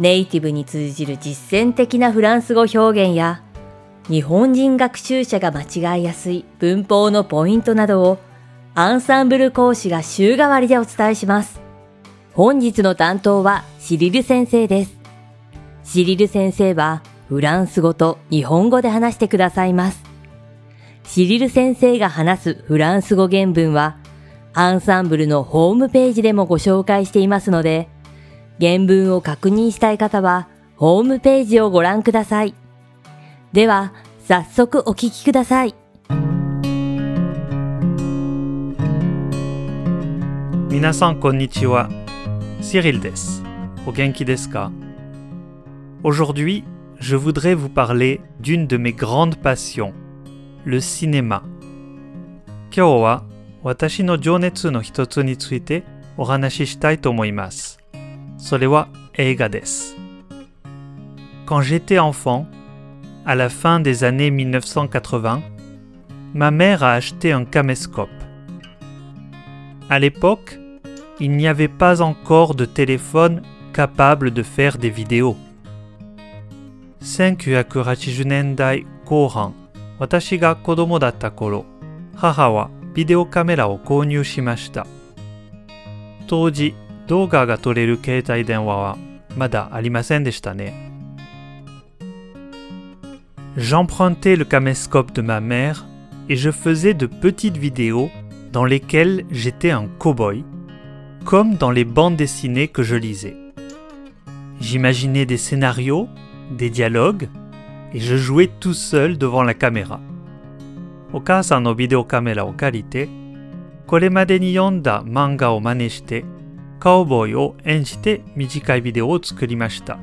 ネイティブに通じる実践的なフランス語表現や日本人学習者が間違いやすい文法のポイントなどをアンサンブル講師が週替わりでお伝えします。本日の担当はシリル先生です。シリル先生はフランス語と日本語で話してくださいます。シリル先生が話すフランス語原文はアンサンブルのホームページでもご紹介していますので、原文を確認したい方は、ホームページをご覧ください。では、早速お聞きください。皆さんこんにちは。Cyril des. お元気ですか？Aujourd'hui, je voudrais vous parler d'une de mes grandes passions, le cinéma. 今日は私の情熱の一つについてお話ししたいと思います。それは映画です。Quand j'étais enfant, à la fin des années 1980, ma mère a acheté un caméscope. À l'époque, il n'y avait pas encore de téléphone capable de faire des vidéos. 1980年代後半、私が子供だった頃、母はビデオカメラを購入しました。当時、 動画が撮れる携帯電話はまだありませんでしたね。J'empruntais le caméscope de ma mère et je faisais de petites vidéos dans lesquelles j'étais un cow-boy, comme dans les bandes dessinées que je lisais. J'imaginais des scénarios, des dialogues, et je jouais tout seul devant la caméra. お母さんのビデオカメラを借りて、これまでに読んだ漫画を真似して、 カウボーイを演じて短いビデオを作りました。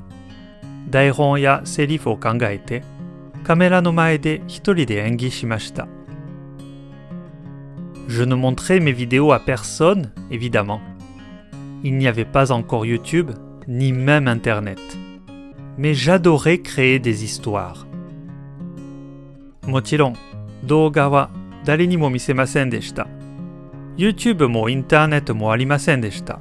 台本やセリフを考えて、カメラの前で一人で演技しました。Je ne montrais mes vidéos à personne, évidemment. Il n'y avait pas encore YouTube, ni même Internet. Mais j'adorais créer des histoires. もちろん、動画は誰にも見せませんでした。YouTube もインターネットもありませんでした。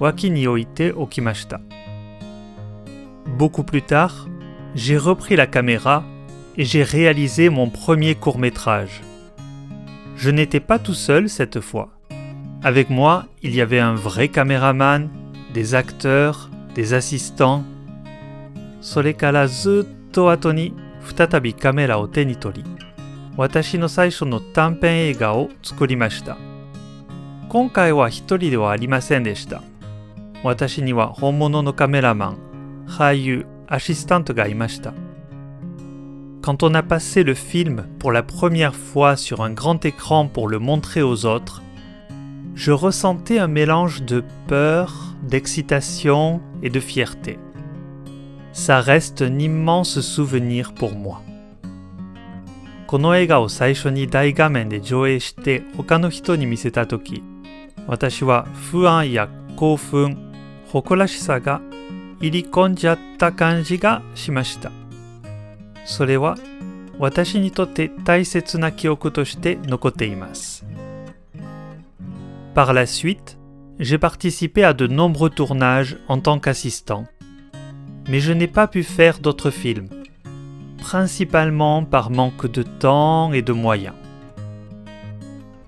Waki ni oite okimashita. Beaucoup plus tard, j'ai repris la caméra et j'ai réalisé mon premier court métrage. Je n'étais pas tout seul cette fois. Avec moi, il y avait un vrai caméraman, des acteurs, des assistants. Sorekara zutto ato futatabi kamera o te tori, watashi no saisho no tanpen eiga o tsukurimashita. Konkai wa hitori de wa deshita. 私には本物のカメラマン、俳優、アシスタントがいました。Quand on a passé le film pour la première fois sur un grand écran pour le montrer aux autres, je ressentais un mélange de peur, d'excitation et de fierté. Ça reste un immense souvenir pour moi. この映画を最初に大画面で上映して他の人に見せたとき、私は不安や興奮、 誇らしさが入り込んじゃった感じがしました。それは私にとって大切な記憶として残っています。Par la suite, j'ai participé à de nombreux tournages en tant qu'assistant. Mais je n'ai pas pu faire d'autres films, principalement par manque de temps et de moyens.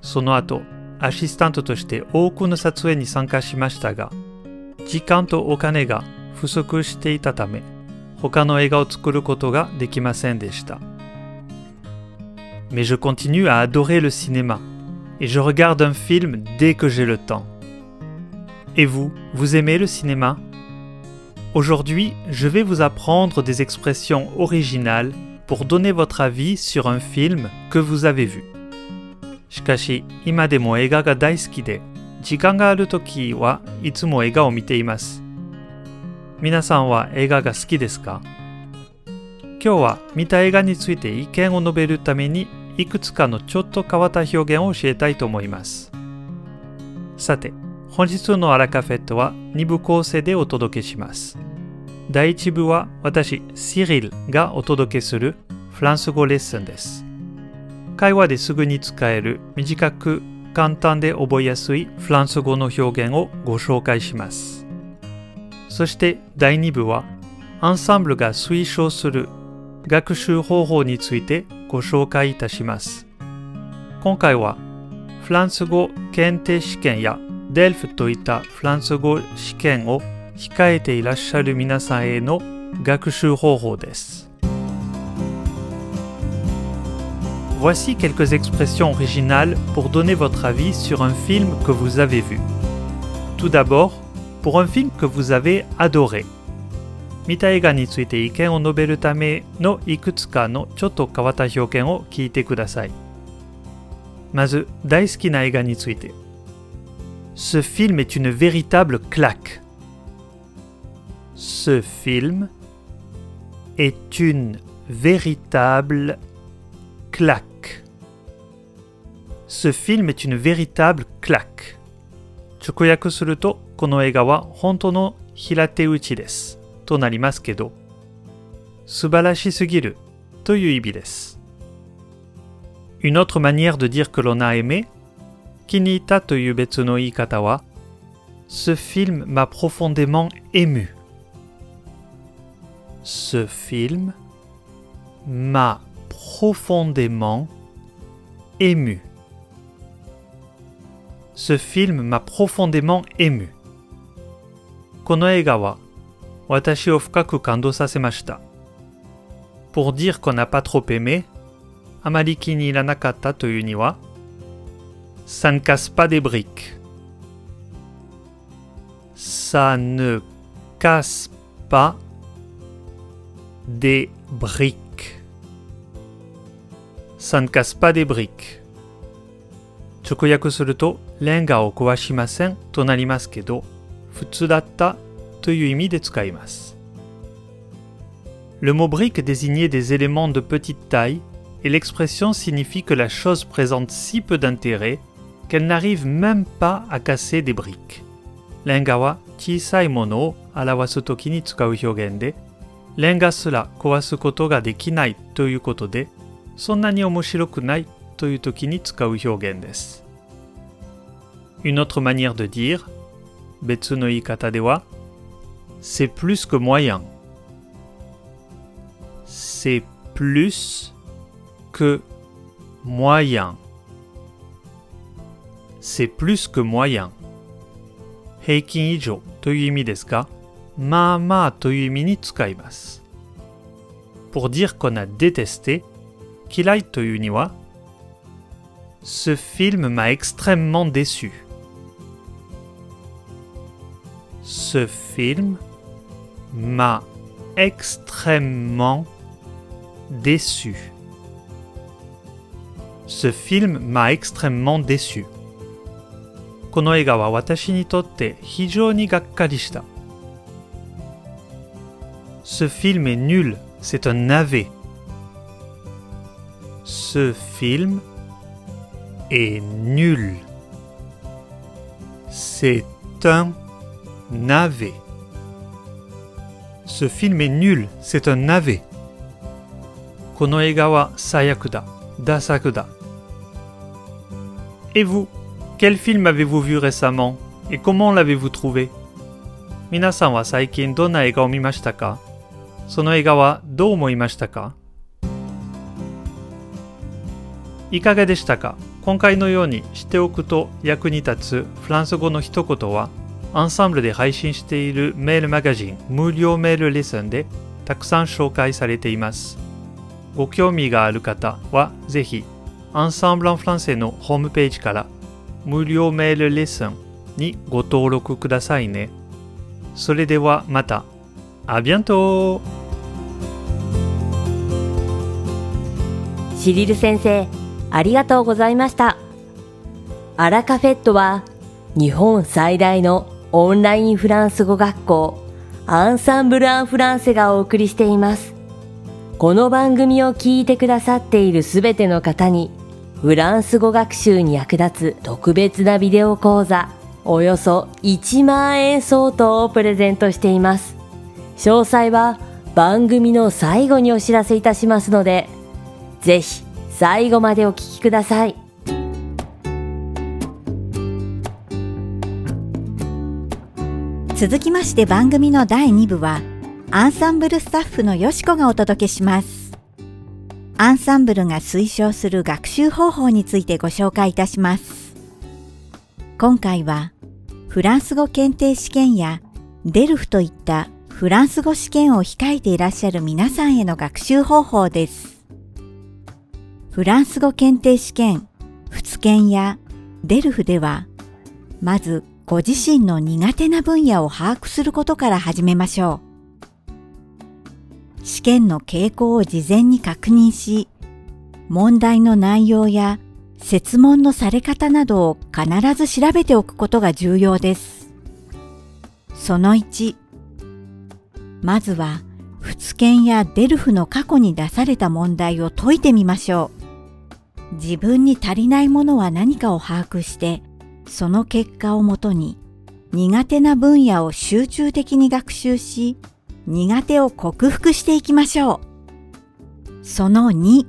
その後、アシスタントとして多くの撮影に参加しましたが、 時間とお金が不足していたため、 他の映画を作ることができませんでした Mais je continue à adorer le cinéma et je regarde un film dès que j'ai le temps. Et vous, vous aimez le cinéma Aujourd'hui, je vais vous apprendre des expressions originales pour donner votre avis sur un film que vous avez vu. しかし、今でも映画が大好きで、 時間があるときはいつも映画を見ています。皆さんは映画が好きですか？今日は見た映画について意見を述べるためにいくつかのちょっと変わった表現を教えたいと思います。さて、本日のアラカフェットは2部構成でお届けします。第1部は私、シリルがお届けするフランス語レッスンです。会話ですぐに使える短く簡単で覚えやすいフランス語の表現をご紹介します。そして第2部はアンサンブルが推奨する学習方法についてご紹介いたします。今回はフランス語検定試験やデルフといったフランス語試験を控えていらっしゃる皆さんへの学習方法です。Voici quelques expressions originales pour donner votre avis sur un film que vous avez vu. Tout d'abord, pour un film que vous avez adoré. 見た映画について意見を述べるためのいくつかのちょっと変わった表現を聞いてください。まず、大好きな映画について。Ce film est une véritable claque. Ce film est une véritable claque. claque. Ce film est une véritable claque. Chukoyaku suru to kono ega wa honto no hirateuchi desu to kedo. Subarashi sugiru toyu ibi desu. Une autre manière de dire que l'on a aimé, kinita toyu betsu no iikata wa ce film m'a profondément ému. Ce film m'a profondément ému. Ce film m'a profondément ému. この映画は私を深く感動させました。Pour dire qu'on n'a pas trop aimé, あまり気に入らなかったというには Ça ne casse pas des briques. Ça ne casse pas des briques. ça ne casse pas des briques. Chokuyaku suru to renga o kowashimasen to narimasu kedo, futsu datta to iu imi de tsukaimasu. Le mot brique désignait des éléments de petite taille et l'expression signifie que la chose présente si peu d'intérêt qu'elle n'arrive même pas à casser des briques. Lenga wa chisai mono o arawasu toki ni tsukau hyogen de, lenga sura kowasu koto ga dekinai toyu koto de, そんなに面白くないというときに使う表現です。Une autre manière de dire 別の言い方では C'est plus que moyen. C'est plus que moyen. C'est plus que moyen. 平均以上という意味ですが、まあまあという意味に使います。Pour dire qu'on a détesté, 嫌いというには Ce film m'a extrêmement déçu. Ce film m'a extrêmement déçu. Ce film m'a extrêmement déçu. この映画は私にとって非常にがっかりした。Ce film est nul, c'est un navet. Ce film est nul. C'est un navet. Ce film est nul, c'est un navet. この映画は最悪だ、ダサだ。Et vous, quel film avez-vous vu récemment et comment l'avez-vous trouvé 皆さんは最近どんな映画を見ましたかその映画はどう思いましたか いかがでしたか？今回のように知っておくと役に立つフランス語の一言はアンサンブルで配信しているメールマガジン無料メールレッスンでたくさん紹介されています。ご興味がある方はぜひ、アンサンブル・ン・フランセのホームページから無料メールレッスンにご登録くださいね。それではまた。あビアントシリル先生、ありがとうございました。アラカフェットは日本最大のオンラインフランス語学校アンサンブル・アン・フランセがお送りしています。この番組を聞いてくださっているすべての方にフランス語学習に役立つ特別なビデオ講座およそ1万円相当をプレゼントしています。詳細は番組の最後にお知らせいたしますので、ぜひ最後までお聞きください。続きまして番組の第2部はアンサンブルスタッフのよしこがお届けします。アンサンブルが推奨する学習方法についてご紹介いたします。今回はフランス語検定試験やデルフといったフランス語試験を控えていらっしゃる皆さんへの学習方法です。フランス語検定試験、仏検やデルフではまずご自身の苦手な分野を把握することから始めましょう。試験の傾向を事前に確認し、問題の内容や設問のされ方などを必ず調べておくことが重要です。その1、まずは、仏検やデルフの過去に出された問題を解いてみましょう。自分に足りないものは何かを把握して、その結果をもとに苦手な分野を集中的に学習し、苦手を克服していきましょう。その2、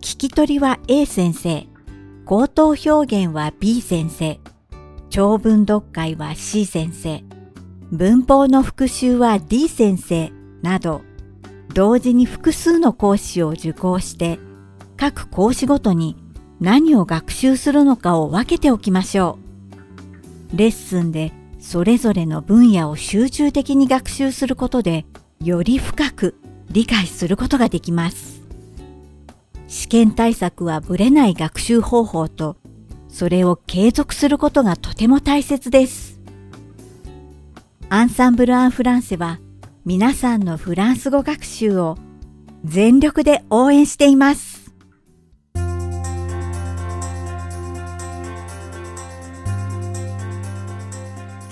聞き取りは A 先生、口頭表現は B 先生、長文読解は C 先生、文法の復習は D 先生。など、同時に複数の講師を受講して、各講師ごとに何を学習するのかを分けておきましょう。レッスンでそれぞれの分野を集中的に学習することでより深く理解することができます。試験対策はぶれない学習方法とそれを継続することがとても大切です。アンサンブル・アン・フランセは皆さんのフランス語学習を全力で応援しています。